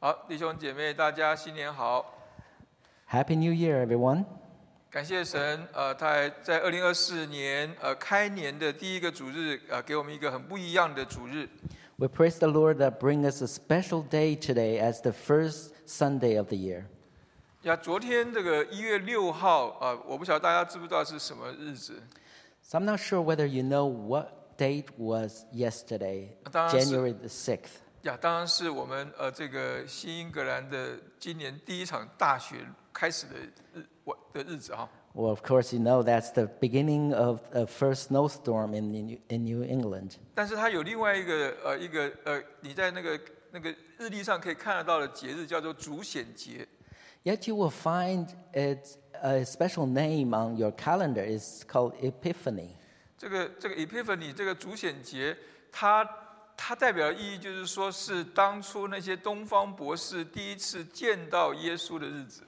好，弟兄姐妹，大家新年好！Happy New Year, everyone. 感谢神，呃，他在二零二四年呃开年的第一个主日，呃，给我们一个很不一样的主日。We praise the Lord that bring us a special day today as the first Sunday of the year. 呀，昨天这个一月六号，呃、我不晓得大家知不知道是什么日子？So I'm not sure whether you know what date was yesterday, January the 6th. 呀，当然是我们呃这个新英格兰的今年第一场大雪开始的日我的日子哈。Well, of course, you know that's the beginning of a first snowstorm in, New- in New England. 但是它有另外一个呃一个呃你在那个那个日历上可以看得到的节日叫做主显节。Yet you will find it a special name on your calendar. It's called Epiphany. 这个这个 Epiphany 这个主显节，它它代表的意义就是说是当初那些东方博士第一次见到耶稣的日子。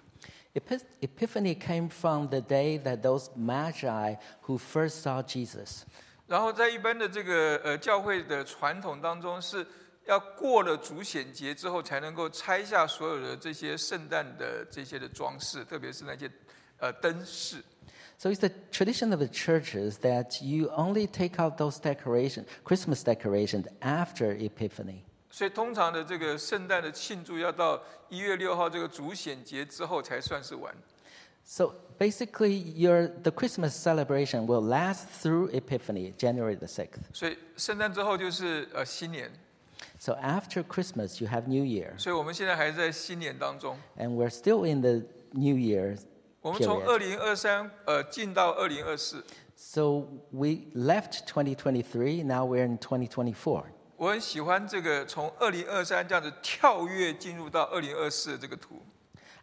Epiphany came from the day that those magi who first saw Jesus. 然后在一般的这个呃教会的传统当中，是要过了主显节之后，才能够拆下所有的这些圣诞的这些的装饰，特别是那些呃灯饰。So it's the tradition of the churches that you only take out those decorations, Christmas decorations, after Epiphany. 所以通常的这个圣诞的庆祝要到一月六号这个主显节之后才算是完。 So basically, your, the Christmas celebration will last through Epiphany, January the 6th. 所以圣诞之后就是呃新年， So after Christmas, you have New Year. 所以我们现在还在新年当中。 And we're still in the New Year 我们从.二零二三呃进到二零二四，So we left 2023, now we're in 2024. 我很喜欢这个从二零二三这样子跳跃进入到二零二四的这个图。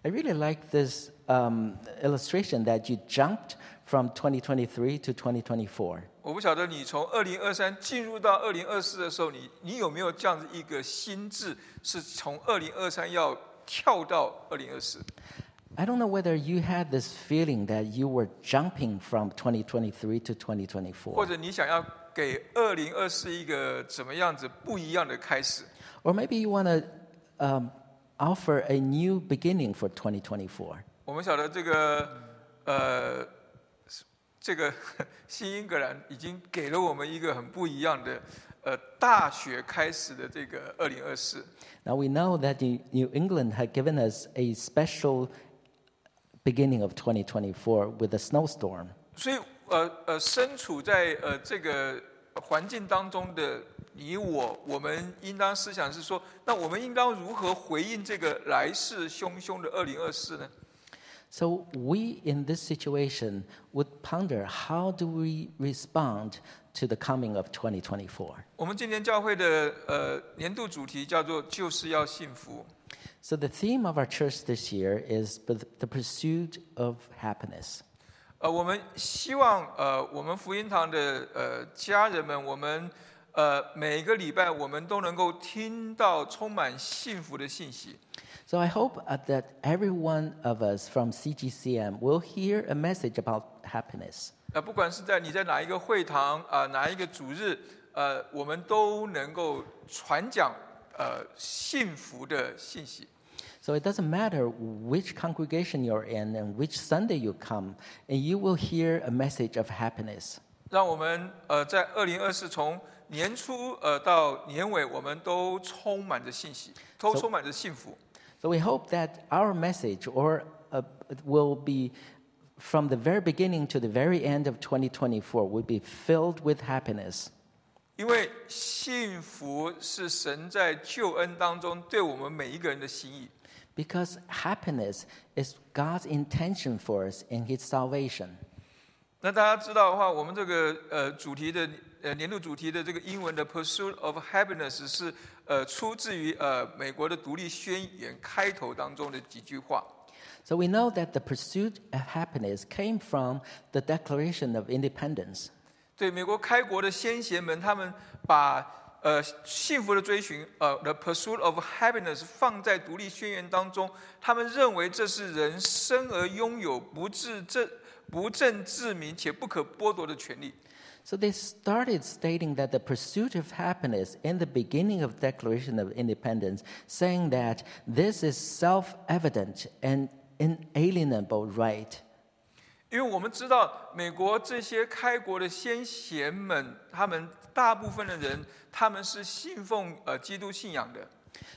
I really like this um, illustration that you jumped from 2023 to 2024. 我不晓得你从二零二三进入到二零二四的时候，你你有没有这样子一个心智，是从二零二三要跳到二零二四？I don't know whether you had this feeling that you were jumping from 2023 to 2024. 或者你想要给二零二四一个怎么样子不一样的开始？ Or maybe you want to um, offer a new beginning for 2024. 我们晓得这个呃，这个新英格兰已经给了我们一个很不一样的呃大学开始的这个二零二四。 Now we know that New New England had given us a special beginning of 2024 with a snowstorm. 所以呃呃，身处在呃这个环境当中的你我，我们应当思想是说，那我们应当如何回应这个来势汹汹的二零二四呢？So we in this situation would ponder how do we respond to the coming of 2024? 我们今年教会的呃年度主题叫做“就是要幸福 So the theme of our church this year is the the pursuit of happiness. ”。呃，我们希望呃我们福音堂的呃家人们，我们呃每个礼拜我们都能够听到充满幸福的信息。 So I hope uh, that every one of us from CGCM will hear a message about happiness. 呃，不管是在你在哪一个会堂啊、哪一个主日，呃，我们都能够传讲 呃幸福的信息。 So it doesn't matter which congregation you're in and which Sunday you come, and you will hear a message of happiness. 让我们呃在二零二四从年初呃到年尾，我们都充满着信息，都 So- 充满着幸福。 So we hope that our message or uh, will be from the very beginning to the very end of 2024 will be filled with happiness. 因为幸福是神在救恩当中对我们每一个人的心意。 Because happiness is God's intention for us in His salvation. 那大家知道的话，我们这个呃主题的呃年度主题的这个英文的 Pursuit of Happiness 是呃出自于呃美国的独立宣言开头当中的几句话。 So we know that the pursuit of happiness came from the Declaration of Independence. 对美国开国的先贤们，他们把呃幸福的追寻呃 The Pursuit of Happiness 放在独立宣言当中，他们认为这是人生而拥有不自正不正自明且不可剥夺的权利。 So they started stating that the pursuit of happiness in the beginning of Declaration of Independence, saying that this is self-evident and inalienable right. 因为我们知道，美国这些开国的先贤们，他们大部分的人，他们是信奉呃基督信仰的。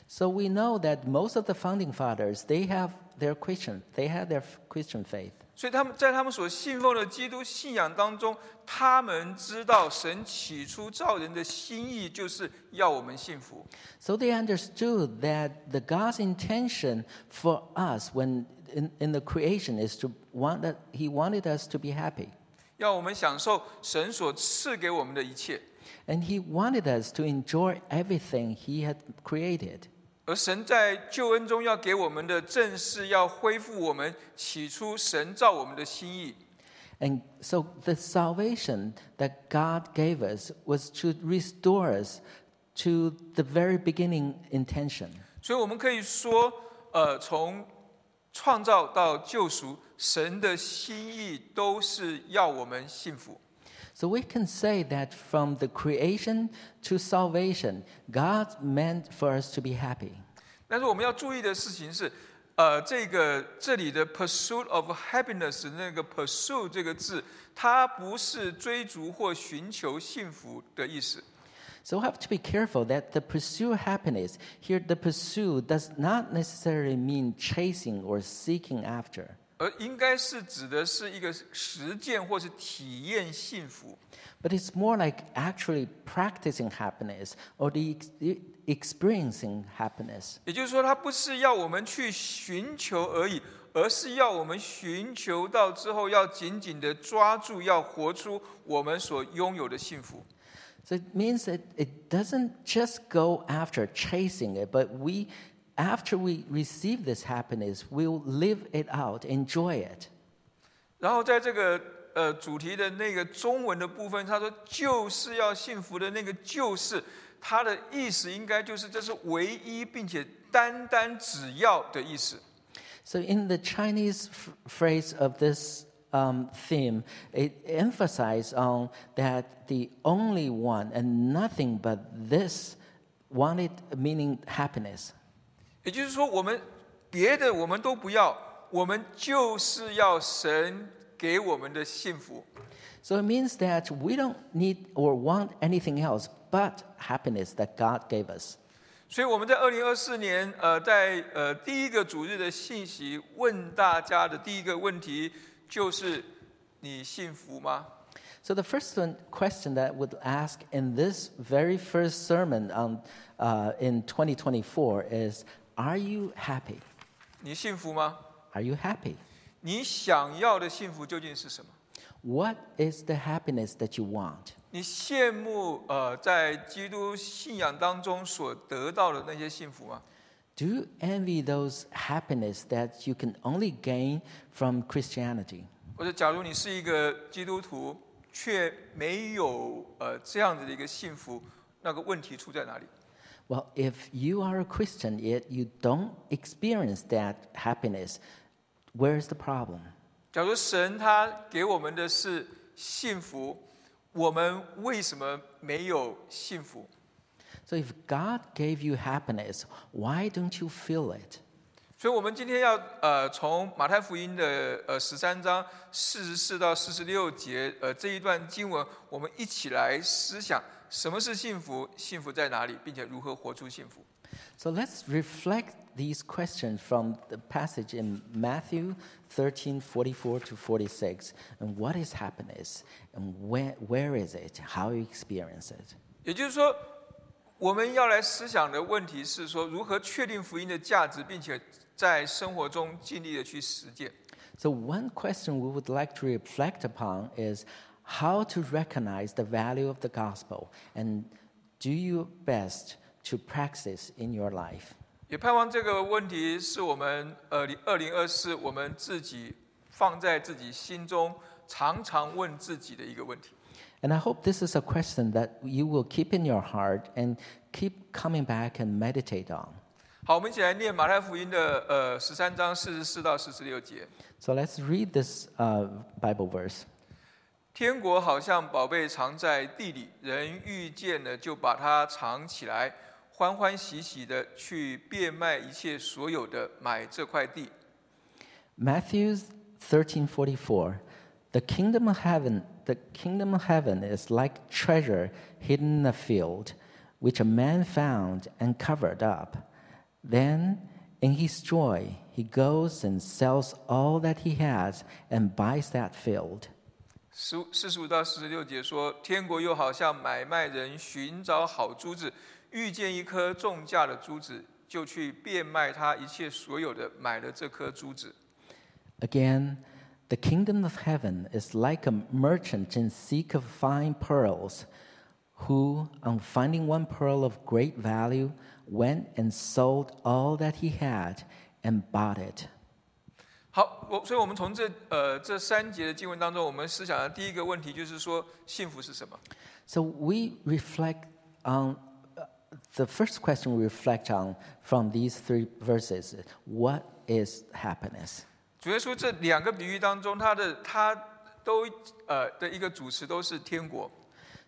So we know that most of the founding fathers, they have their Christian, they had their Christian faith. 所以他们在他们所信奉的基督信仰当中，他们知道神起初造人的心意就是要我们幸福。 So they understood that the God's intention for us when in, in the creation is to want that He wanted us to be happy. 要我们享受神所赐给我们的一切， And He wanted us to enjoy everything He had created. 而神在救恩中要给我们的，正是要恢复我们起初神造我们的心意。 And so the salvation that God gave us was to restore us to the very beginning intention. 所以我们可以说，呃，从 创造到救赎，神的心意都是要我们幸福。So we can say that from the creation to salvation, God meant for us to be happy. 但是我们要注意的事情是，呃，这个这里的 pursuit of happiness 那个 pursue 这个字，它不是追逐或寻求幸福的意思。So we have to be careful that the pursue happiness, here the pursue does not necessarily mean chasing or seeking after. 而应该是指的是一个实践或是体验幸福。 But it's more like actually practicing happiness or the ex- experiencing happiness. 也就是说，它不是要我们去寻求而已，而是要我们寻求到之后，要紧紧的抓住，要活出我们所拥有的幸福。 So it means that it doesn't just go after chasing it, but we, after we receive this happiness, we'll live it out, enjoy it. 然后在这个呃主题的那个中文的部分，他说就是要幸福的那个就是，它的意思应该就是这是唯一并且单单只要的意思。 So in the Chinese f- phrase of this um, theme, it emphasizes on that the only one and nothing but this wanted, meaning happiness. 也就是说，我们别的我们都不要，我们就是要神给我们的幸福。 So it means that we don't need or want anything else but happiness that God gave us. 所以我们在二零二四年，呃，在呃第一个主日的信息问大家的第一个问题 就是：你幸福吗？So the first one, question that I would ask in this very first sermon on, uh, in 2024 is, are you happy? 你幸福吗？Are you happy? 你想要的幸福究竟是什么？What is the happiness that you want? 你羡慕呃在基督信仰当中所得到的那些幸福吗？Do you envy those happiness that you can only gain from Christianity? 或者假如你是一个基督徒，却没有呃这样子的一个幸福，那个问题出在哪里？ Well, if you are a Christian yet you don't experience that happiness, where's the problem? 假如神他给我们的是幸福，我们为什么没有幸福？ So if God gave you happiness, why don't you feel it? 所以，我们今天要呃从马太福音的呃十三章四十四到四十六节呃这一段经文，我们一起来思想什么是幸福，幸福在哪里，并且如何活出幸福。 So let's reflect these questions from the passage in Matthew 13 44 to 46. And what is happiness? And where, where is it? How you experience it? 也就是说， 我们要来思想的问题是说，如何确定福音的价值，并且在生活中尽力的去实践。 So, one question we would like to reflect upon is how to recognize the value of the gospel and do your best to practice in your life. 也盼望这个问题是我们呃二零二四我们自己放在自己心中常常问自己的一个问题。 And I hope this is a question that you will keep in your heart and keep coming back and meditate on. 好，我们一起来念马太福音的呃十三章四十四到四十六节。 So let's read this uh, Bible verse. 天国好像宝贝藏在地里，人遇见了就把它藏起来，欢欢喜喜的去变卖一切所有的，买这块地。 Matthew 13:44 The kingdom of heaven the kingdom of heaven is like treasure hidden in a field which a man found and covered up then in his joy he goes and sells all that he has and buys that field 十五四十五到四十六节说，天国又好像买卖人寻找好珠子，遇见一颗重价的珠子，就去变卖他一切所有的，买了这颗珠子。 Again, the kingdom of heaven is like a merchant in seek of fine pearls, who, on finding one pearl of great value, went and sold all that he had and bought it. 好，我所以我们从这呃这三节的经文当中，我们思想的第一个问题就是说，幸福是什么？ So we reflect on uh, the first question we reflect on from these three verses what is happiness? 主耶稣这两个比喻当中，他的他都呃的一个主持都是天国。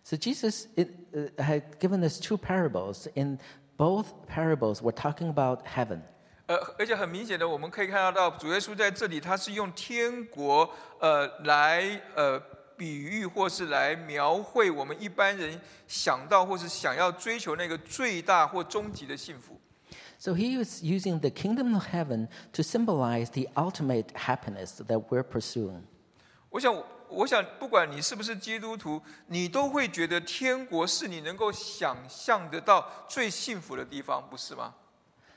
So Jesus it, uh, had given us two parables. In both parables, we're talking about heaven. 呃，而且很明显的，我们可以看得到，主耶稣在这里他是用天国呃来呃比喻，或是来描绘我们一般人想到或是想要追求那个最大或终极的幸福。So he was using the kingdom of heaven to symbolize the ultimate happiness that we're pursuing. 我想，我想，不管你是不是基督徒，你都会觉得天国是你能够想象得到最幸福的地方，不是吗？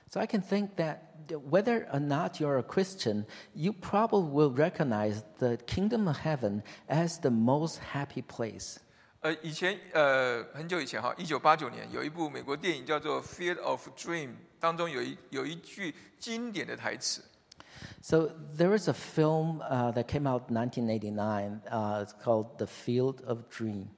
So I can think that whether or not you're a Christian, you probably will recognize the kingdom of heaven as the most happy place. 呃，以前呃很久以前哈，一九八九年有一部美国电影叫做《Field of Dream》，当中有一有一句经典的台词，So there is a film uh, that came out in 1989. Uh, it's called The Field of Dream.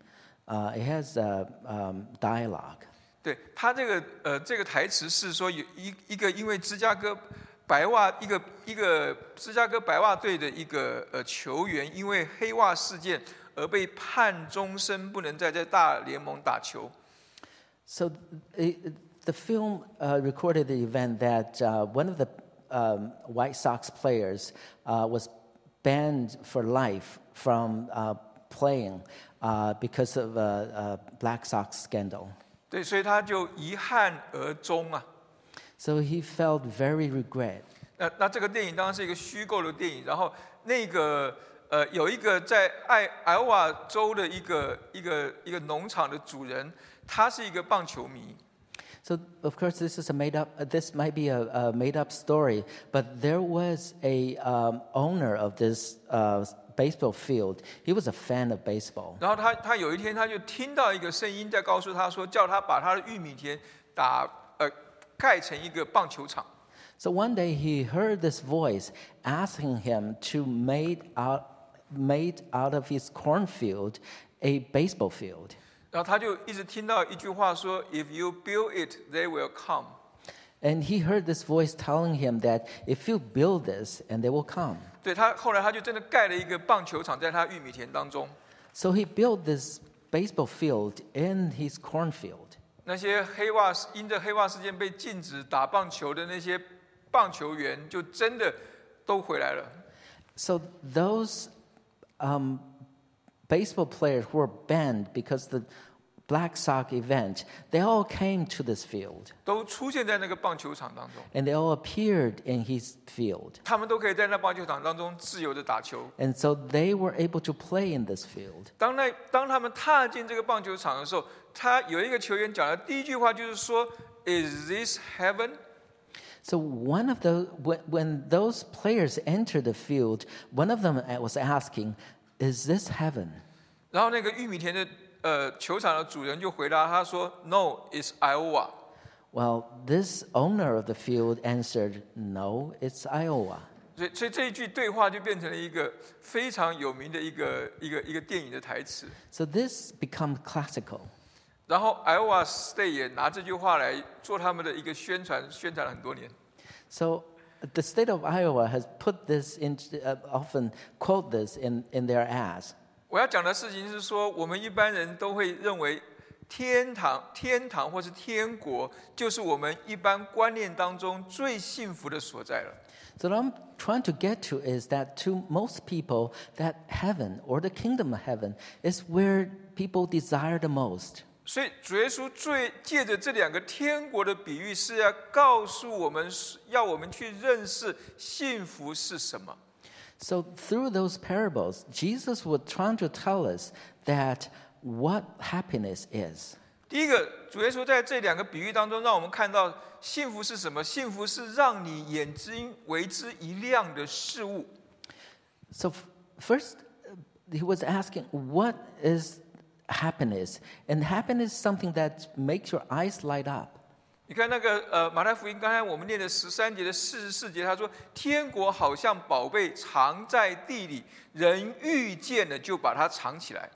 Uh, it has uh, um, dialogue. 对他这个呃这个台词是说有一一个因为芝加哥白袜一个一个芝加哥白袜队的一个呃球员，因为黑袜事件而被判终身不能再在大联盟打球。 So it, the film uh, recorded the event that uh, one of the um, White Sox players uh, was banned for life from uh, playing uh, because of a, a Black Sox scandal. 对，所以他就遗憾而终啊。 So he felt very regret. 那那这个电影当然是一个虚构的电影，然后那个 呃有一个在爱艾奥瓦州的一个一个一个农场的主人，他是一个棒球迷。So of course this is a made up. Uh, this might be a, a made up story, but there was a um, owner of this uh, baseball field. He was a fan of baseball. 然后他他有一天他就听到一个声音在告诉他说，叫他把他的玉米田打呃盖成一个棒球场。So one day he heard this voice asking him to made out, made out of his cornfield a baseball field. 然后他就一直听到一句话说：“If you build it, they will come。 And he heard this voice telling him that if you build this, and they will come. ”对他后来他就真的盖了一个棒球场在他玉米田当中。 So he built this baseball field in his cornfield. 那些黑袜因着黑袜事件被禁止打棒球的那些棒球员，就真的都回来了。 So those um, baseball players who were banned because the Black Sox event, they all came to this field 都出现在那个棒球场当中， and they all appeared in his field. 他们都可以在那棒球场当中自由的打球。 And so they were able to play in this field. 当那当他们踏进这个棒球场的时候，他有一个球员讲的第一句话就是说：“Is this heaven？” So one of the when, when those players entered the field, one of them was asking, "Is this heaven?" 然后那个玉米田的呃球场的主人就回答他说：“No, it's Iowa。 Well, this owner of the field answered, "No, it's Iowa." ”所以，所以这一句对话就变成了一个非常有名的一个一个一个电影的台词。 So this becomes classical. 然后 Iowa State 也拿这句话来做他们的一个宣传，宣传了很多年。 So the state of Iowa has put this in, uh, often quote this in, in their ads. 我要讲的事情是说，我们一般人都会认为天堂、天堂或是天国，就是我们一般观念当中最幸福的所在了。 So, what I'm trying to get to is that to most people, that heaven or the kingdom of heaven is where people desire the most. 所以主耶稣最借着这两个天国的比喻，是要告诉我们，要我们去认识幸福是什么。So, through those parables, Jesus was trying to tell us that what happiness is. 第一个，主耶稣在这两个比喻当中，让我们看到幸福是什么？幸福是让你眼睛为之一亮的事物。So, first, uh, he was asking, What is happiness? And happiness is something that makes your eyes light up. 你看那个呃马太福音，刚才我们念的十三节的四十四节，他说：“天国好像宝贝藏在地里，人遇见了就把它藏起来。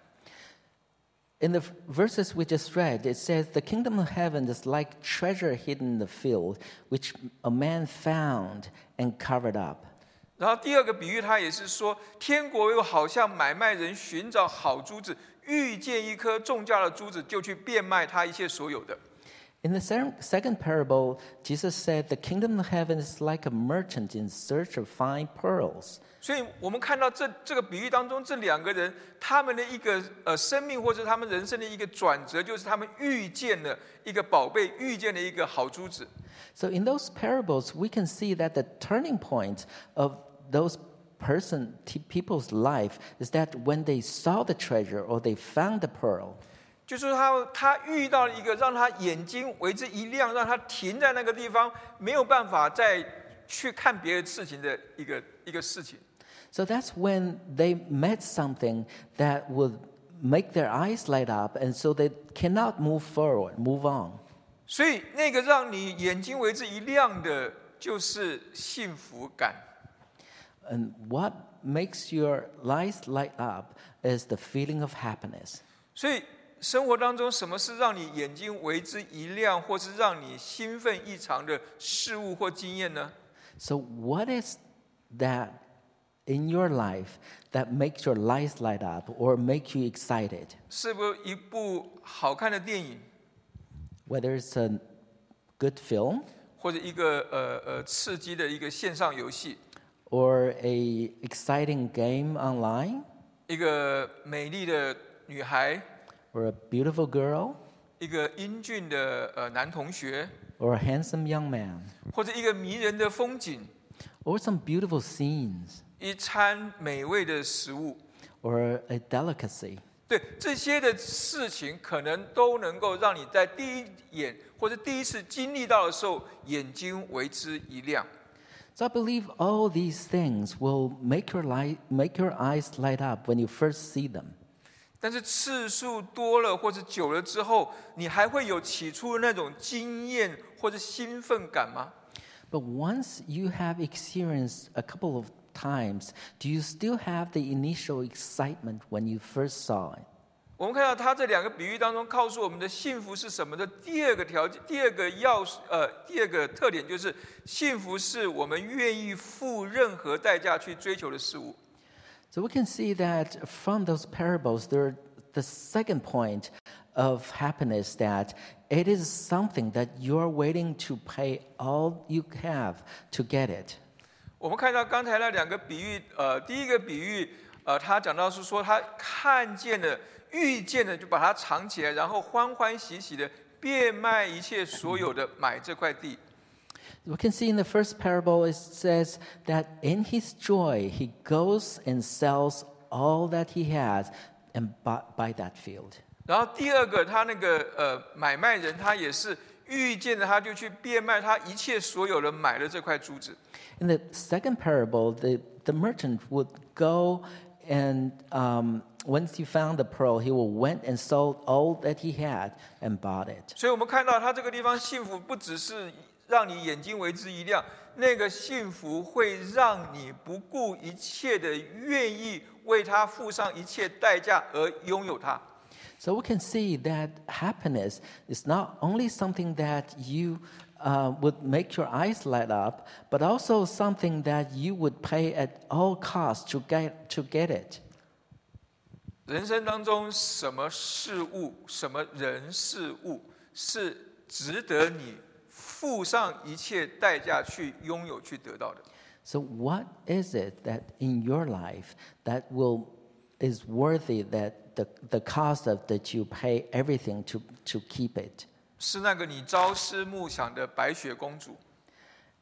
In the v- verses we just read, it says, The kingdom of heaven is like treasure hidden in the field, which a man found and covered up. ”然后第二个比喻，他也是说，天国又好像买卖人寻找好珠子， 遇见一颗重价的珠子，就去变卖他一切所有的。 In the se- second parable, Jesus said, The kingdom of heaven is like a merchant in search of fine pearls. 所以我们看到这这个比喻当中，这两个人他们的一个呃生命或者他们人生的一个转折，就是他们遇见了一个宝贝，遇见了一个好珠子。 So in those parables, we can see that the turning point of those person t- people's life is that when they saw the treasure or they found the pearl, 就是说他他遇到了一个让他眼睛为之一亮，让他停在那个地方，没有办法再去看别的事情的一个一个事情。 so that's when they met something that would make their eyes light up, and so they cannot move forward, move on. 所以那个让你眼睛为之一亮的，就是幸福感。 And what makes your eyes light up is the feeling of happiness. 所以生活当中，什么是让你眼睛为之一亮，或是让你兴奋异常的事物或经验呢？ So, what is that in your life that makes your eyes light up or make you excited? 是不是一部好看的电影， Whether it's a good film 或者一个呃呃刺激的一个线上游戏， Or a exciting game online 一个美丽的女孩，or a beautiful girl 一个英俊的呃男同学，or a handsome young man 或者一个迷人的风景，or some beautiful scenes 一餐美味的食物。or a delicacy. 对这些的事情，可能都能够让你在第一眼或者第一次经历到的时候，眼睛为之一亮。So I believe all these things will make your light, make your eyes light up when you first see them. 但是次数多了或者久了之后，你还会有起初那种经验或者兴奋感吗？ But once you have experienced a couple of times, do you still have the initial excitement when you first saw it? 我们看到他这两个比喻当中告诉我们的幸福是什么的第二个条件，第二个要素，呃，第二个特点就是幸福是我们愿意付任何代价去追求的事物。So we can see that from those parables, there, the second point of happiness that it is something that you are waiting to pay all you have to get it. 我们看到刚才那两个比喻，呃，第一个比喻，呃，他讲到是说他看见了、遇见了，就把它藏起来，然后欢欢喜喜的变卖一切所有的买这块地。We can see in the first parable, it says that in his joy, he goes and sells all that he has and buy, buy that field. 然后第二个，他那个呃买卖人，他也是遇见了，他就去变卖他一切所有的，买了这块珠子。In the second parable, the, the merchant would go and um, once he found the pearl, he will went and sold all that he had and bought it. 所以我们看到他这个地方幸福，不只是让你眼睛为之一亮，那个幸福会让你不顾一切的愿意为他付上一切代价而拥有它。 So we can see that happiness is not only something that you uh, would make your eyes light up, but also something that you would pay at all costs to get, to get it. 人生当中什么事物、什么人事物是值得你付上一切代价去拥有、去得到的？ So, what is it that in your life that will is worthy that the, the cost of that you pay everything to, to keep it? 是那个你朝思暮想的白雪公主，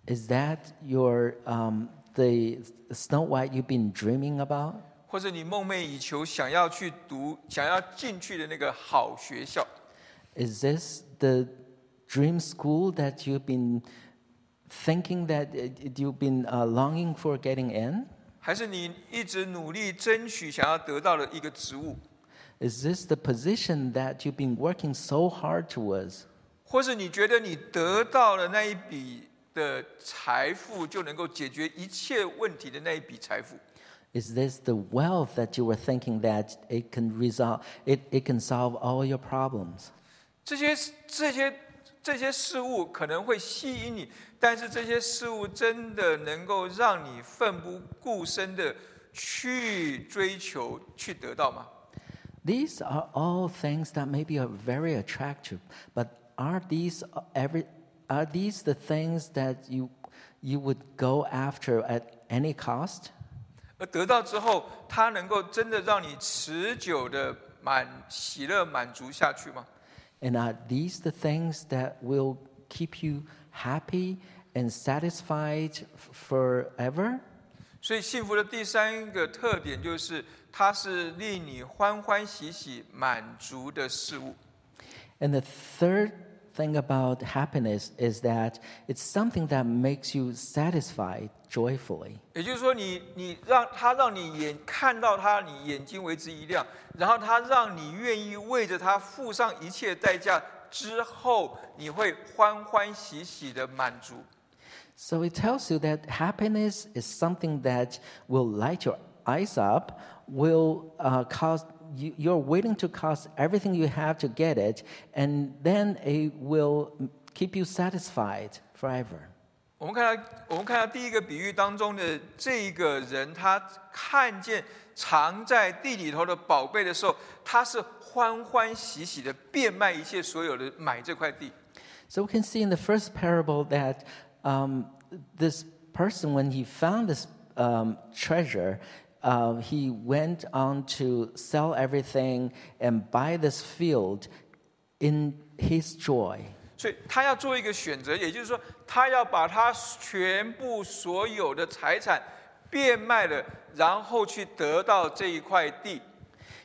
Is that your um, the Snow White you've been dreaming about? 或者你梦寐以求想要去读、想要进去的那个好学校， Is this the dream school that you've been thinking that uh, you've been uh, longing for getting in? 还是你一直努力争取想要得到的一个职务， Is this the position that you've been working so hard towards? 或是你觉得你得到了那一笔的财富就能够解决一切问题的那一笔财富？Is this the wealth that you were thinking that it can resolve it, it can solve all your problems? 这些这些这些事物可能会吸引你，但是这些事物真的能够让你奋不顾身的去追求、去得到吗？These are all things that maybe are very attractive, but are these every are these the things that you you would go after at any cost? 而得到之后，它能够真的让你持久的满喜乐满足下去吗？ And are these the things that will keep you happy and satisfied f- forever? 所以幸福的第三个特点就是， 它是令你欢欢喜喜满足的事物。 And the third thing about happiness is that it's something that makes you satisfied joyfully. 也就是说你，你让它让你眼看到它，你眼睛为之一亮，然后它让你愿意为着它付上一切代价之后，你会欢欢喜喜的满足。 So it tells you that happiness is something that will light your eyes up, will uh, cause you, you're willing to cost everything you have to get it, and then it will keep you satisfied forever. 我们看到，我们看到第一个比喻当中的这一个人，他看见藏在地里头的宝贝的时候，他是欢欢喜喜的变卖一切所有的买这块地。 So we can see in the first parable that um, this person, when he found this um, treasure, uh, he went on to sell everything and buy this field in his joy. 所以他要做一个选择，也就是说，他要把他全部所有的财产变卖了，然后去得到这一块地。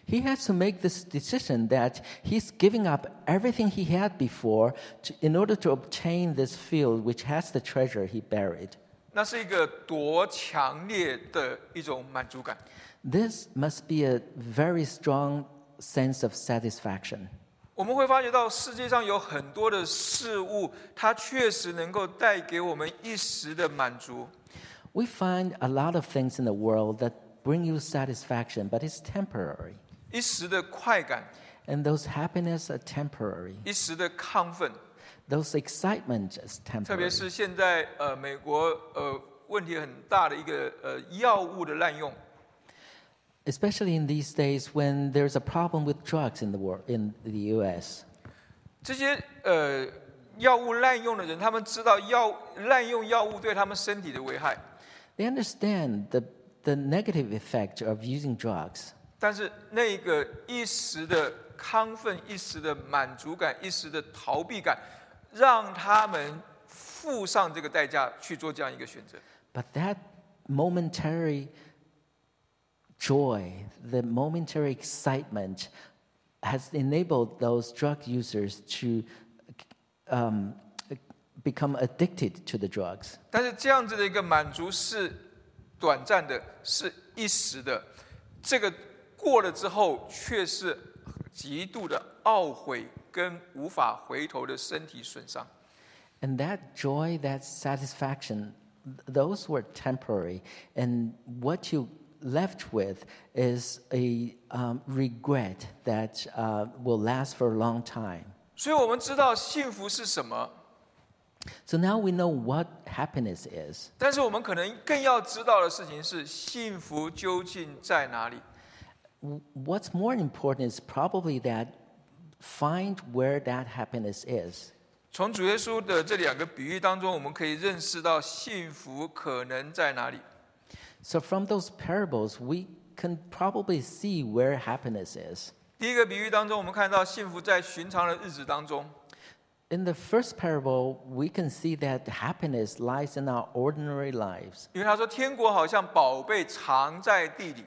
He has to make this decision that he's giving up everything he had before to, in order to obtain this field which has the treasure he buried. 那是一个多强烈的一种满足感。 This must be a very strong sense of satisfaction. 我们会发觉到世界上有很多的事物，它确实能够带给我们一时的满足， We find a lot of things in the world that bring you satisfaction, but it's temporary. 一时的快感， And those happiness are temporary. 一时的亢奋。 Those excitement is 特别 temporary. 是现在呃，美国呃问题很大的一个呃药物的滥用， Especially in these days when there's a problem with drugs in the world in the US. 这些呃药物滥用的人，他们知道药滥用药物对他们身体的危害， They understand the, the negative effect of using drugs. 但是那个一时的亢奋、一时的满足感、一时的逃避感， 让他们付上这个代价去做这样一个选择。But that momentary joy, the momentary excitement, has enabled those drug users to um, become addicted to the drugs. 但是这样子的一个满足是短暂的，是一时的，这个过了之后，却是极度的懊悔跟无法回头的身体损伤。 And that joy, that satisfaction, th- those were temporary. And what you left with is a um, regret that uh, will last for a long time. 所以我们知道幸福是什么， So now we know what happiness is. 但是我们可能更要知道的事情是幸福究竟在哪里。 w- what's more important is probably that find where that happiness is. 从主耶稣的这两个比喻当中，我们可以认识到幸福可能在哪里。 So, from those parables, we can probably see where happiness is. 第一个比喻当中，我们看到幸福在寻常的日子当中； In the first parable, we can see that happiness lies in our ordinary lives. 因为他说天国好像宝贝藏在地里，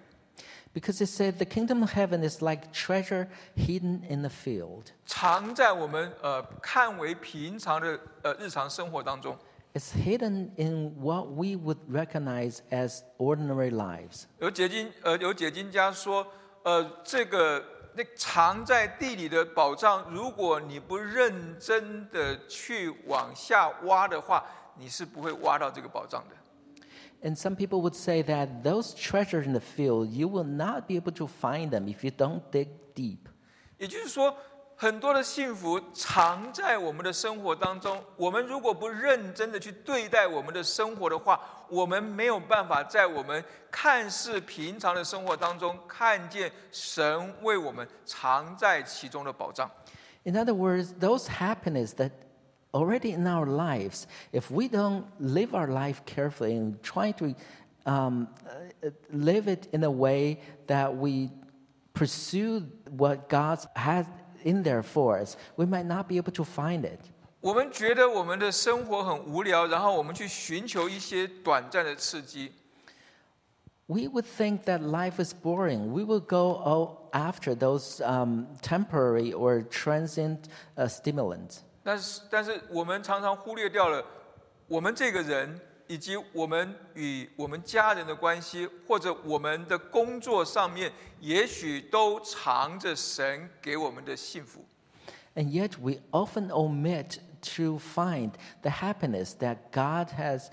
Because it said the kingdom of heaven is like treasure hidden in the field. 藏在我们呃看为平常的呃日常生活当中。 It's hidden in what we would recognize as ordinary lives. 有解经呃有解经家说，呃这个那藏在地里的宝藏，如果你不认真的去往下挖的话，你是不会挖到这个宝藏的。 And some people would say that those treasures in the field, you will not be able to find them if you don't dig deep. 也就是说，很多的幸福藏在我们的生活当中。我们如果不认真的去对待我们的生活的话，我们没有办法在我们看似平常的生活当中看见神为我们藏在其中的宝藏。 In other words, those happiness that already in our lives, if we don't live our life carefully and try to um, uh, live it in a way that we pursue what God has in there for us, we might not be able to find it. 我们觉得我们的生活很无聊，然后我们去寻求一些短暂的刺激。 We would think that life is boring. We will go oh, after those um, temporary or transient uh, stimulants. 但是，但是我们常常忽略掉了，我们这个人以及我们与我们家人的关系，或者我们的工作上面，也许都藏着神给我们的幸福。And yet, we often omit to find the happiness that God has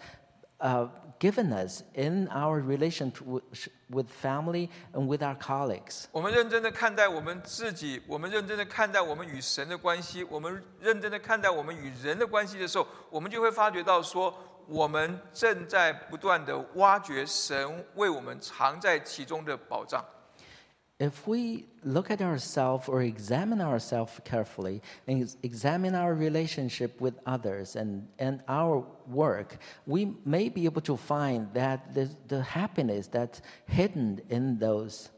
uh, given us in our relation to, with family and with our colleagues. 我们认真的看待我们自己，我们认真的看待我们与神的关系，我们认真的看待我们与人的关系的时候，我们就会发觉到说，我们正在不断的挖掘神为我们藏在其中的宝藏。If we look at ourselves or examine ourselves carefully and ex- examine our relationship with others and, and our work, we may be able to find that the, the happiness that's hidden in those.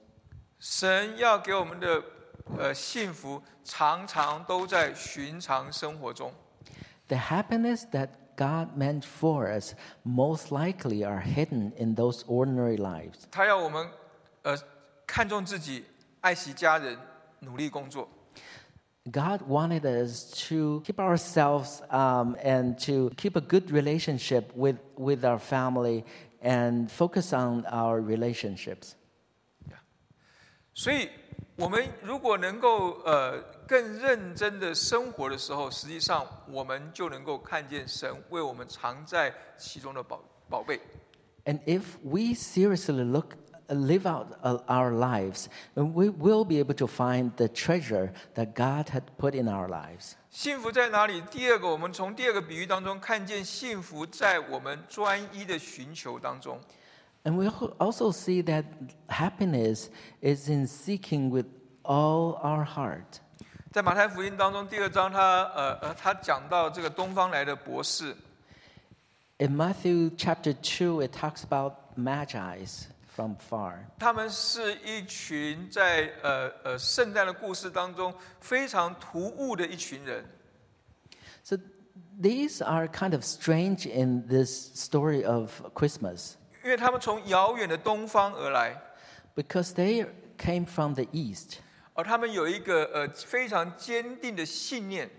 神要给我们的呃幸福，常常都在寻常生活中。 The happiness that God meant for us most likely are hidden in those ordinary lives. 他要我们呃 看重自己，爱惜家人，努力工作。 God wanted us to keep ourselves um, and to keep a good relationship with, with our family and focus on our relationships. 所以，我们如果能够呃更认真的生活的时候，实际上我们就能够看见神为我们藏在其中的宝宝贝。 And if we seriously look, uh, live out uh, our lives, then we will be able to find the treasure that God had put in our lives. 幸福在哪里？第二个，我们从第二个比喻当中看见幸福在我们专一的寻求当中。 And we al- also see that happiness is in seeking with all our heart. 在马太福音当中第二章他，呃呃，他讲到这个东方来的博士， In Matthew chapter 2, it talks about magi's From far. 他们是一群在呃呃圣诞的故事当中非常突兀的一群人。So these are kind of strange in this story of Christmas 因为他们从遥远的东方而来，because they came from the east. 而他们有一个呃非常坚定的信念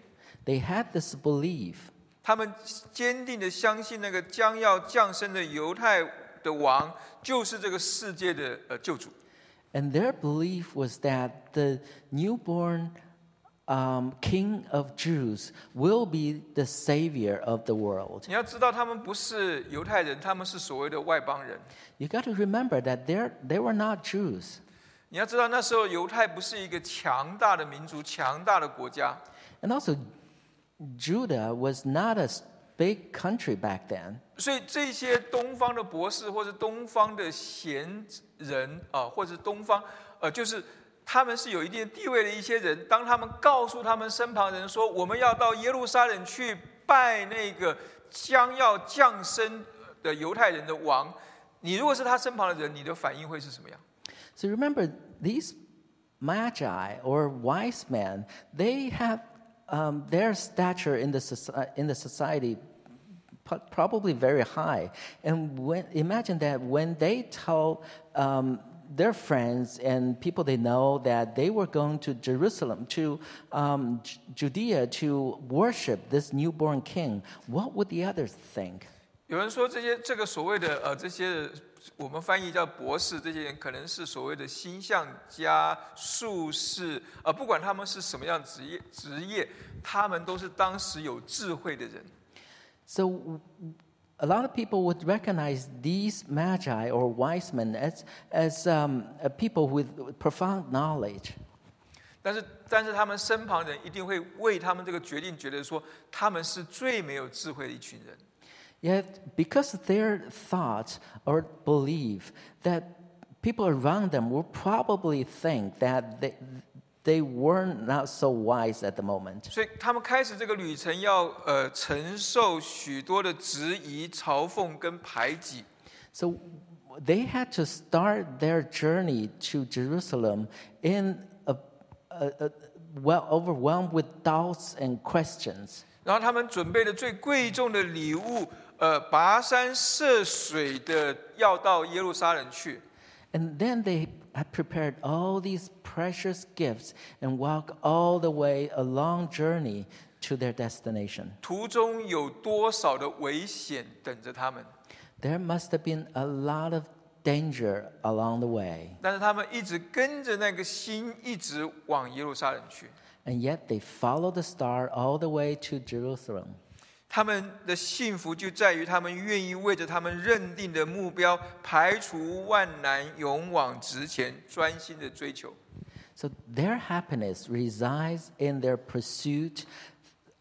，They had this belief 他们坚定的相信那个将要降生的犹太的王就是这个世界的呃救主。 And their belief was that the newborn um, king of Jews will be the savior of the world. 你要知道，他们不是犹太人，他们是所谓的外邦人。 You got to remember that they're, they were not Jews. 你要知道，那时候犹太不是一个强大的民族、强大的国家， And also, Judah was not a, big country back then. 所以这些东方的博士或者东方的贤人啊，或者东方呃，就是他们是有一定地位的一些人，当他们告诉他们身旁人说我们要到耶路撒冷去拜那个将要降生的犹太人的王，你如果是他身旁的人，你的反应会是什么样？So remember, these magi or wise men, they have um, their stature in the, soci- in the society pro- probably very high. And when, imagine that when they tell um, their friends and people they know that they were going to Jerusalem, to um, Judea to worship this newborn king, what would the others think? 有人说这些这个所谓的呃这些我们翻译叫博士，这些人可能是所谓的星象家、术士，呃，不管他们是什么样职业职业，他们都是当时有智慧的人。So, a lot of people would recognize these magi or wise men as, as um, uh, people with profound knowledge. 但是，但是他们身旁人一定会为他们这个决定觉得说，他们是最没有智慧的一群人。Yet, because their thoughts or belief that people around them will probably think that they, they were not so wise at the moment. 所以他们开始这个旅程要，呃承受许多的质疑、嘲讽跟排挤。 So they had to start their journey to Jerusalem in a, a, a, well overwhelmed with doubts and questions. 然后他们准备了最贵重的礼物， 呃，跋山涉水的要到耶路撒冷去。 And then they had prepared all these precious gifts and walk all the way a long journey to their destination. 途中有多少的危险等着他们？ There must have been a lot of danger along the way. 但是他们一直跟着那个星，一直往耶路撒冷去。 And yet they followed the star all the way to Jerusalem. 他们的幸福就在于他们愿意为着他们认定的目标，排除万难，勇往直前，专心的追求。So their happiness resides in their pursuit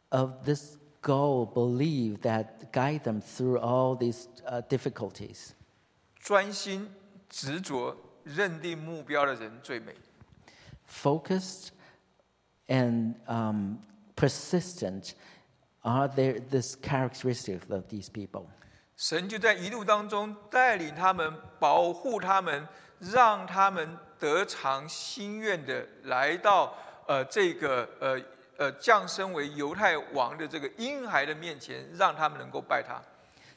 of this goal, believe that guide them through all these uh, difficulties. 专心、执着、认定目标的人最美。Focused and um, persistent are there this characteristic of these people. 神就在一路当中带领他们，保护他们，让他们得偿心愿的来到呃这个呃呃降生为犹太王的这个婴孩的面前，让他们能够拜他。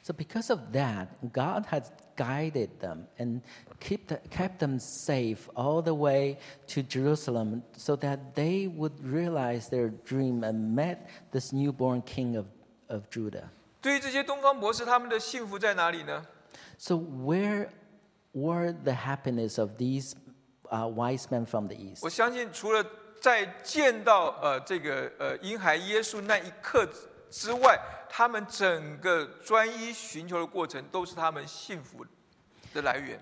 So because of that, God has guided them and keep the, kept them safe all the way to Jerusalem so that they would realize their dream and met this newborn king of, of Judah. 对于这些东方博士，他们的幸福在哪里呢？ So where were the happiness of these uh, wise men from the east? 我相信，除了在见到呃这个呃婴孩耶稣那一刻 之外，他们整个专一寻求的过程，都是他们幸福的来源。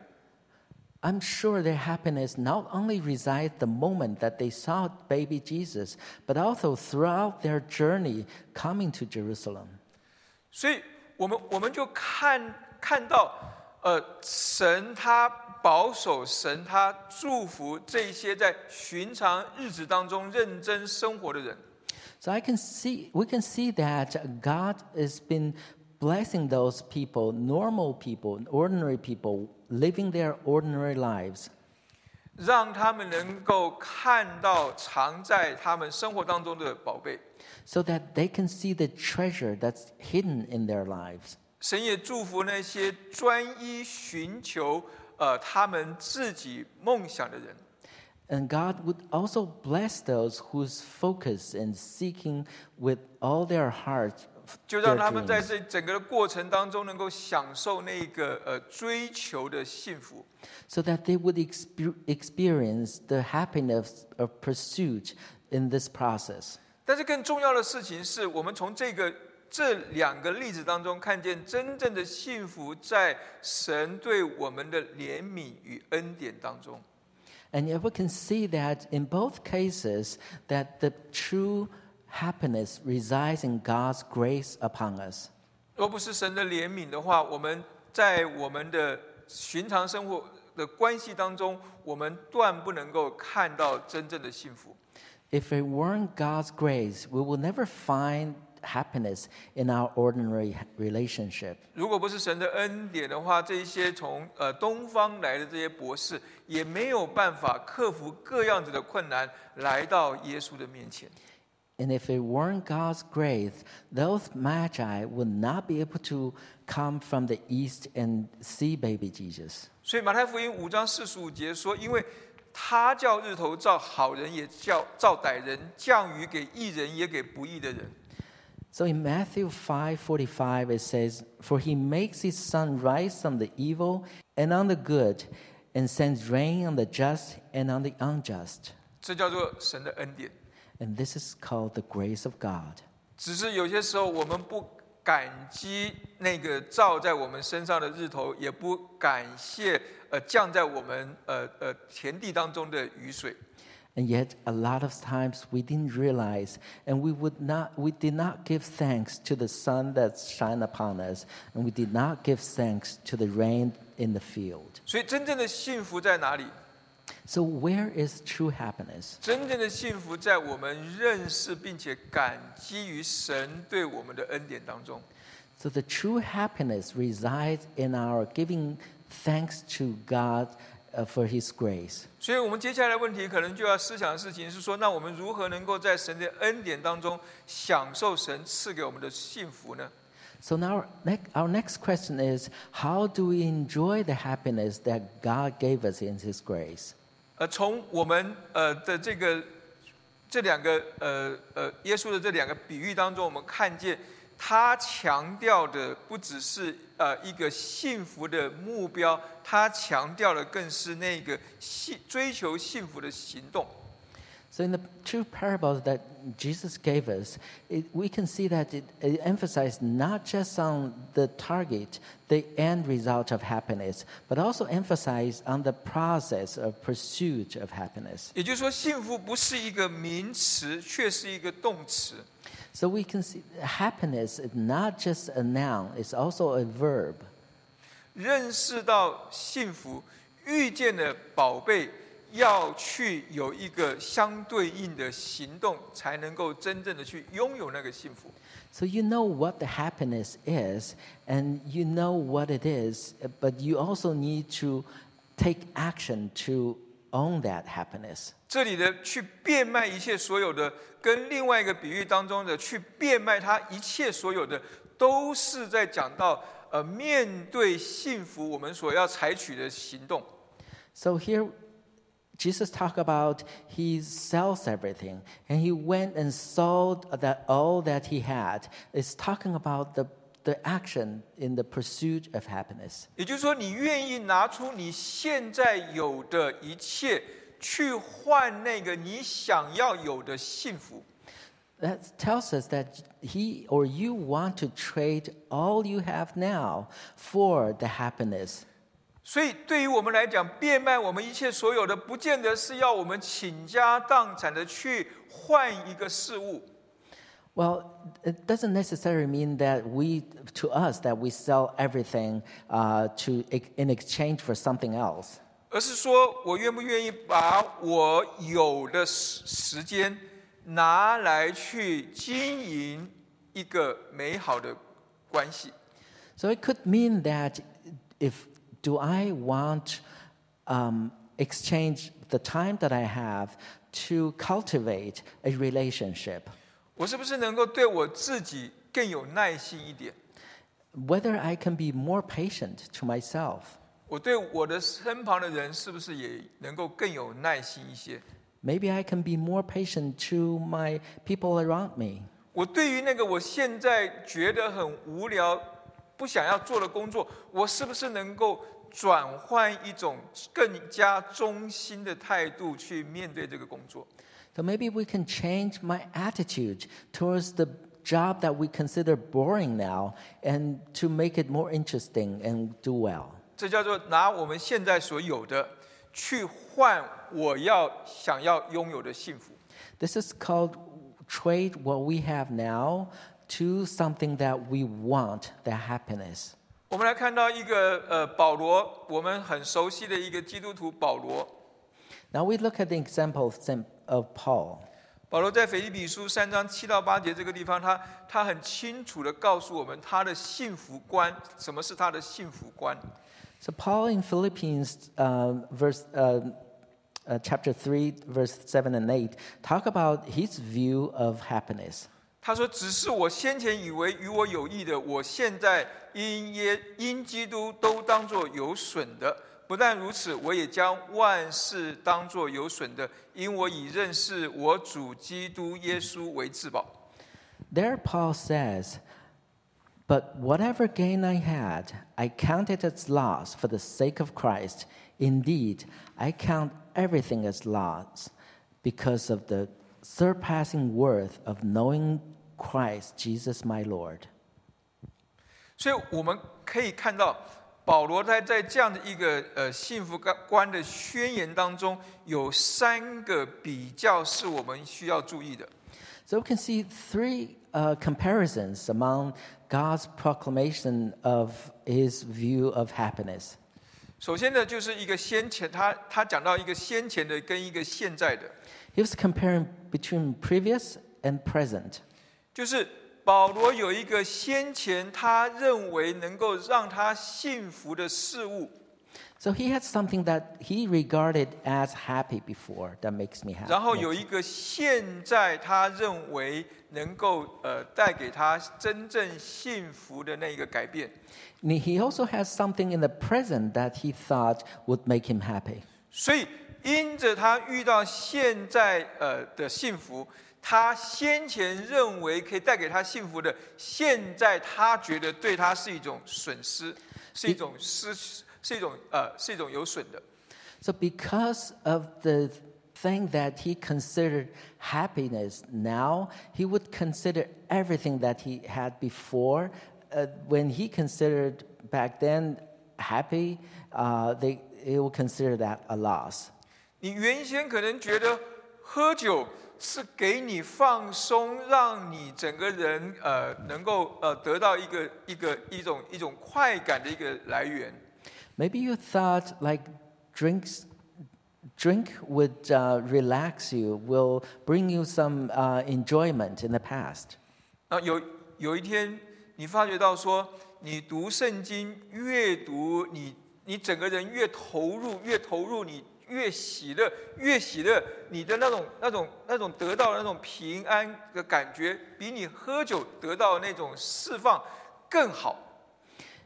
I'm sure their happiness not only resides the moment that they saw baby Jesus, but also throughout their journey coming to Jerusalem. 所以，我们我们就看看到，呃，神他保守，神他祝福这些在寻常日子当中认真生活的人。So I can see, we can see that God has been blessing those people, normal people, ordinary people, living their ordinary lives, 让他们能够看到藏在他们生活当中的宝贝。 so that they can see the treasure that's hidden in their lives. 神也祝福那些专一寻求呃他们自己梦想的人。 And God would also bless those whose focus in seeking with all their heart 就 their 让他们在 dreams, 这整个的过程当中，能够享受那个呃追求的幸福。 so that they would expe- experience the happiness of pursuit in this process. 但是更重要的事情是我们从这个这两个例子当中看见真正的幸福，在神对我们的怜悯与恩典当中。 And yet we can see that in both cases that the true happiness resides in God's grace upon us. 若不是神的怜悯的话，我们在我们的寻常生活的关系当中，我们断不能够看到真正的幸福。 If it weren't God's grace, we will never find happiness in our ordinary relationship. 如果不是神的恩典的话，这一些从呃东方来的这些博士，也没有办法克服各样子的困难，来到耶稣的面前。And if it weren't God's grace, those magi would not be able to come from the east and see baby Jesus. 所以马太福音五章四十五节说：“因为他叫日头照好人，也叫照歹人；降雨给义人，也给不义的人。” So in Matthew 5:45 it says, "For he makes his sun rise on the evil and on the good, and sends rain on the just and on the unjust." 这叫做神的恩典。 And this is called the grace of God. 只是有些时候我们不感激那个照在我们身上的日头，也不感谢呃降在我们呃呃田地当中的雨水。 And yet, a lot of times we didn't realize, and we would not, we did not give thanks to the sun that shine upon us, and we did not give thanks to the rain in the field. 所以真正的幸福在哪里？ So, where is true happiness? 真正的幸福在我们认识并且感激于神对我们的恩典当中。 So, the true happiness resides in our giving thanks to God uh, for His grace. 所以，我们接下来问题可能就要思想的事情是说，那我们如何能够在神的恩典当中享受神赐给我们的幸福呢？So, now our, ne- our next question is how do we enjoy the happiness that God gave us in His grace? 呃，从我们呃的这个这两个呃呃耶稣的这两个比喻当中，我们看见他强调的不只是呃一个幸福的目标，他强调的更是那个幸追求幸福的行动。So, in the two parables that Jesus gave us, it, we can see that it, it emphasized not just on the target, the end result of happiness, but also emphasized on the process of pursuit of happiness. 也就是说，幸福不是一个名词，却是一个动词。So, we can see happiness is not just a noun, it's also a verb. 认识到幸福，遇见了宝贝，要去有一个相对应的行动，才能够真正的去拥有那个幸福。 So, you know what the happiness is, and you know what it is, but you also need to take action to own that happiness. 这里的去变卖一切所有的，跟另外一个比喻当中的去变卖他一切所有的，都是在讲到呃面对幸福我们所要采取的行动。 So here, Jesus talked about he sells everything, and he went and sold that all that he had. It's talking about the, the action in the pursuit of happiness. 也就是说，你愿意拿出你现在有的一切，去换那个你想要有的幸福。That tells us that he or you want to trade all you have now for the happiness. 所以，对于我们来讲，变卖我们一切所有的，不见得是要我们倾家荡产的去换一个事物。Well, it doesn't necessarily mean that we, to us, that we sell everything uh, to in exchange for something else. 而是说我愿不愿意把我有的时时间拿来去经营一个美好的关系。 So it could mean that if do I want um, exchange the time that I have to cultivate a relationship, 我是不是能够对我自己更有耐心一点？whether I can be more patient to myself, 我对我的身旁的人是不是也能够更有耐心一些？maybe I can be more patient to my people around me. 我对于那个我现在觉得很无聊、不想要做的工作，我是不是能够转换一种更加忠心的态度去面对这个工作？So maybe we can change my attitude towards the job that we consider boring now and to make it more interesting and do well. 这叫做拿我们现在所有的去换我要想要拥有的幸福。 This is called trade what we have now to something that we want, that happiness. 我们来看到一个呃，保罗，我们很熟悉的一个基督徒保罗。 Now we look at the example of, Saint- of Paul. 保罗在腓立比书三章七到八节这个地方，他他很清楚的告诉我们他的幸福观，什么是他的幸福观？So Paul in Philippians uh, verse, uh, uh, chapter three, verse seven and eight, talk about his view of happiness. 他说：“只是我先前以为与我有益的，我现在因耶因基督都当作有损的。不但如此，我也将万事当作有损的，因我以认识我主基督耶稣为至宝。 There, Paul says, But whatever gain I had, I count it as loss for the sake of Christ. Indeed, I count everything as loss because of the surpassing worth of knowing Christ Jesus my Lord. 所以我们可以看到， 保罗在在这样的一个呃幸福观的宣言当中，有三个比较是我们需要注意的。So we can see three uh, comparisons among God's proclamation of his view of happiness. 首先呢，就是一个先前，他他讲到一个先前的跟一个现在的，He was comparing between previous and present. 就是保罗有一个先前他认为能够让他幸福的事物，So he had something that he regarded as happy before that makes me happy. 然后有一个现在他认为能够呃带给他真正幸福的那一个改变。He also has something in the present that he thought would make him happy. 所以因着他遇到现在呃的幸福，他先前认为可以带给他幸福的，现在他觉得对他是一种损失，是一种失，是一种呃是一种有损的。So because of the thing that he considered happiness now, he would consider everything that he had before. Uh, when he considered back then happy, uh, they, he would consider that a loss. 你原先可能觉得喝酒是给你放松，让你整个人呃能够呃得到一个一个一种一种快感的一个来源。Maybe you thought like drinks, drink would uh, relax you, will bring you some uh, enjoyment in the past. 啊，有有一天你发觉到说，你读圣经越读，你你整个人越投入，越投入，你越喜乐，越喜乐，你的那种那种那种得到的那种平安的感觉，比你喝酒得到的那种释放更好。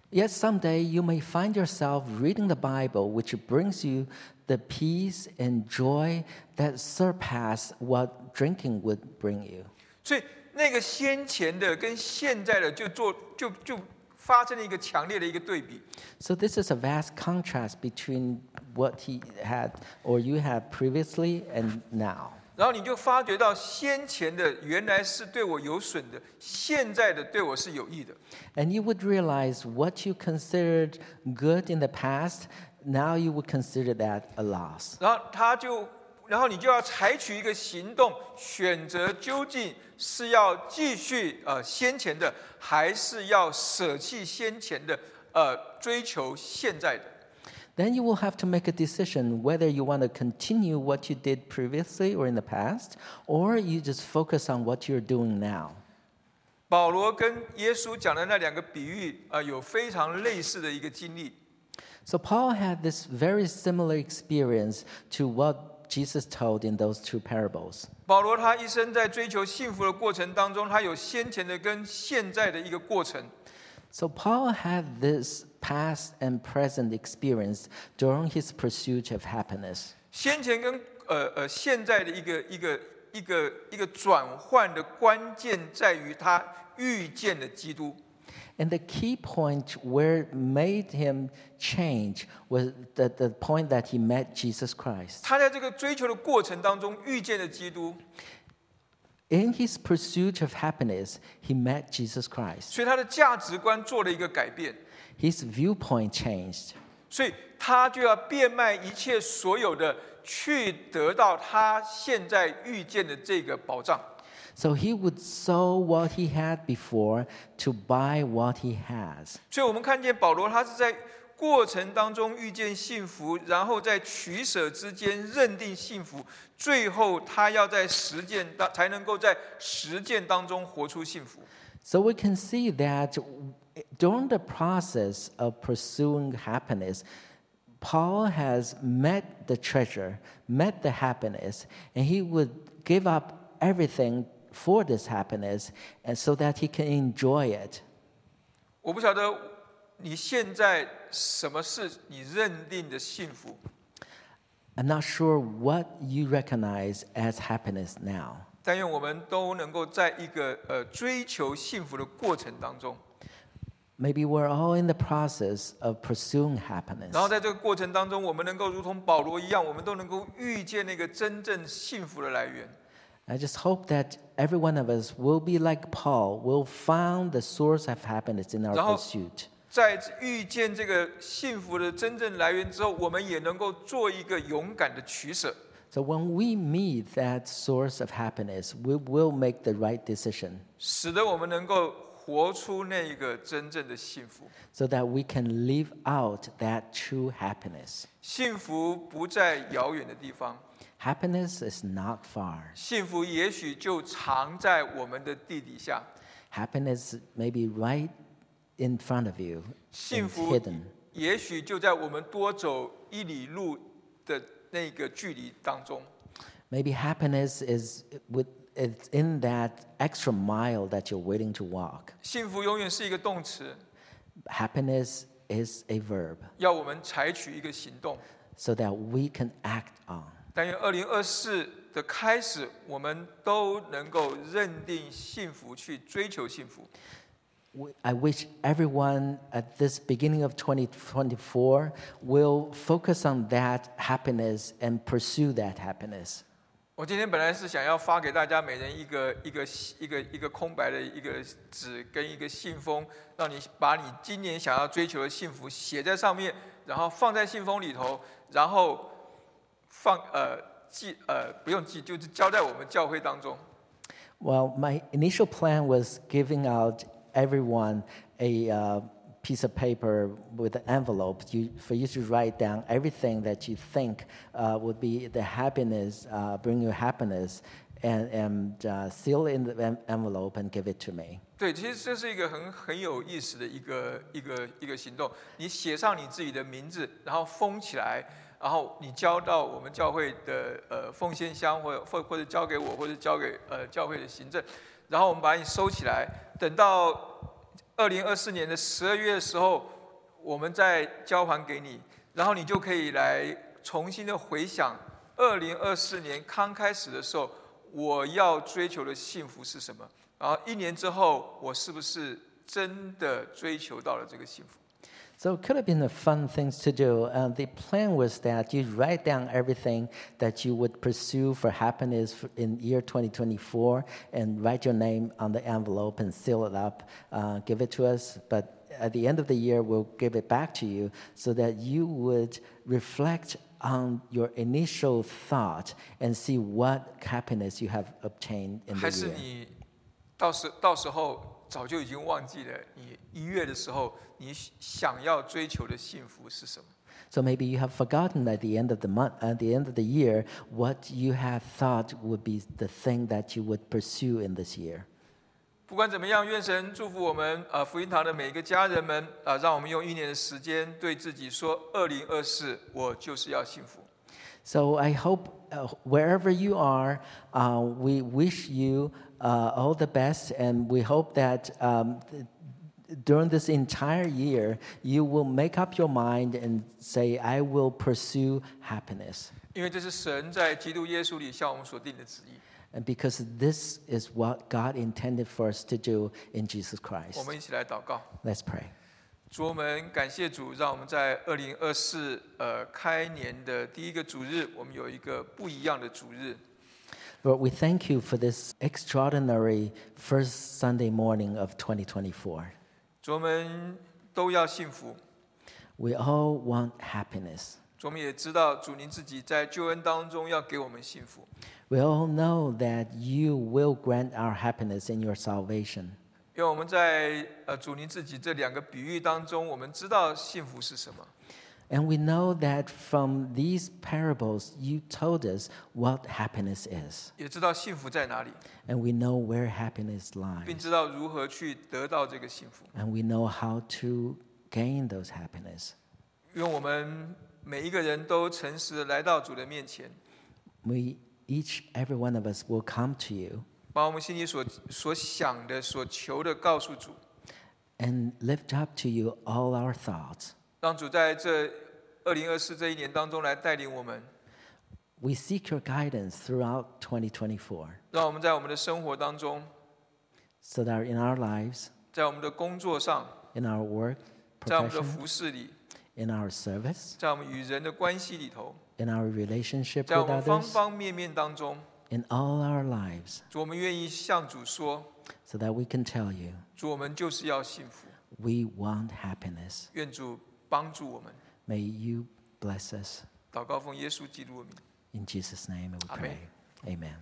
Yet someday you may find yourself reading the Bible, which brings you the peace and joy that surpass what drinking would bring you. 所以那个先前的跟现在的就做就就发生了一个强烈的一个对比。 So this is a vast contrast between what he had or you had previously and now. 然后你就发觉到先前的原来是对我有损的，现在的对我是有益的。And you would realize what you considered good in the past, now you would consider that a loss. 然后他就，然后你就要采取一个行动，选择究竟是要继续呃先前的，还是要舍弃先前的，呃追求现在的。Then you will have to make a decision whether you want to continue what you did previously or in the past, or you just focus on what you're doing now. 保罗跟耶稣讲的那两个比喻，呃，有非常类似的一个经历。 So Paul had this very similar experience to what Jesus told in those two parables. 保罗他一生在追求幸福的过程当中，他有先前的跟现在的一个过程。 So Paul had this past and present experience during his pursuit of happiness. 先前跟呃呃现在的一个一个一个一个转换的关键在于他遇见了基督。 And the key point where it made him change was the, the point that he met Jesus Christ. 他在这个追求的过程当中遇见了基督， In his pursuit of happiness, he met Jesus Christ. 所以他的价值观做了一个改变， His viewpoint changed. 所以他就要变卖一切所有的，去得到他现在遇见的这个保障。So he would sell what he had before to buy what he has. 所以我们看见保罗，他是在过程当中遇见幸福，然后在取舍之间认定幸福，最后他要在实践当才能够在实践当中活出幸福。So we can see that during the process of pursuing happiness, Paul has met the treasure, met the happiness, and he would give up everything for this happiness and so that he can enjoy it. 我不晓得你现在什么是你认定的幸福， I'm not sure what you recognize as happiness now. 但愿我们都能够在一个呃追求幸福的过程当中， Maybe we're all in the process of pursuing happiness. 然后在这个过程当中，我们能够如同保罗一样，我们都能够遇见那个真正幸福的来源。 I just hope that every one of us will be like Paul, will find the source of happiness in our 然后- pursuit. 在遇见这个幸福的真正来源之后，我们也能够做一个勇敢的取舍。 So when we meet that source of happiness, we will make the right decision 使得我们能够 活出那一个真正的幸福。so that we can live out that true happiness. 幸福不在遥远的地方，Happiness is not far. 幸福也许就藏在我们的地底下。Happiness may be right in front of you, 幸福也许就在我们多走一里路的那个距离当中。Maybe happiness is with it's in that extra mile that you're willing to walk. 幸福永远是一个动词， Happiness is a verb, 要我们采取一个行动。 so that we can act on. 但愿二零二四的开始，我们都能够认定幸福，去追求幸福。 We- I wish everyone at this beginning of 2024 will focus on that happiness and pursue that happiness. 我今天本来是想要发给大家每人一个一个一个一个空白的一个纸跟一个信封，让你把你今年想要追求的幸福写在上面，然后放在信封里头，然后放呃寄呃不用寄，就是交在我们教会当中。Well, my initial plan was giving out everyone a uh, piece of paper with an envelope you, for you to write down everything that you think uh, would be the happiness, uh, bring you happiness, and, and seal in the envelope and give it to me. 对，其实这是一个很很有意思的一个一个一个行动。你写上你自己的名字，然后封起来，然后你交到我们教会的呃奉献箱，或或或者交给我，或者交给呃教会的行政，然后我们把你收起来，等到二零二四年的十二月的时候，我们再交还给你，然后你就可以来重新的回想二零二四年刚开始的时候，我要追求的幸福是什么？然后一年之后，我是不是真的追求到了这个幸福？So it could have been a fun things to do. Uh, the plan was that you write down everything that you would pursue for happiness f- in year 2024 and write your name on the envelope and seal it up, uh, give it to us. But at the end of the year, we'll give it back to you so that you would reflect on your initial thought and see what happiness you have obtained in 还 the 是 year. 你到时到时候 早就已经忘记了？你一月的时候，你想要追求的幸福是什么？ So maybe you have forgotten at the end of the month, at the end of the year, what you have thought would be the thing that you would pursue in this year. 不管怎么样，愿神祝福我们呃福音堂的每一个家人们啊、让我们用一年的时间对自己说：二零二四，我就是要幸福。 So I hope uh, wherever you are, uh, we wish you uh, all the best, and we hope that um, th- during this entire year, you will make up your mind and say, "I will pursue happiness," 因为这是神在基督耶稣里向我们所定的旨意。 and because this is what God intended for us to do in Jesus 我 Christ. 们一起来祷告。 Let's pray. 主，我们感谢主，让我们在二零二四呃开年的第一个主日，我们有一个不一样的主日。 Lord, we thank you for this extraordinary first Sunday morning of 2024. 主，我们都要幸福。 We all want happiness. 主我们也知道主您自己在救恩当中要给我们幸福。 We all know that you will grant our happiness in your salvation. 因为我们在呃主您自己这两个比喻当中，我们知道幸福是什么。 And we know that from these parables, you told us what happiness is. 也知道幸福在哪里， And we know where happiness 并 lies. 知道如何去得到这个幸福。 And we know how to gain those happiness. 因为我们每一个人都诚实的来到主的面前， We each, every one of us will come to you 把我们心里所所想的、所求的告诉主， and lift up to you all our thoughts. 让主在这 二零二四这一年当中来带领我们， We seek your guidance throughout 2024让我们在我们的生活当中， so that in our lives, 在我们的工作上， in our work, 在我们的 profession, 服饰里， in our service, 在我们与人的关系里头， in our relationship 在我 with 们方 others, 方面面当中， in all our lives, 主，我们愿意向主说， so that we can tell you 主，我们就是要幸福， we want happiness. 愿主帮助我们。 May you bless us. 祷告奉耶稣基督的名。 In Jesus' name we Amen. pray. Amen.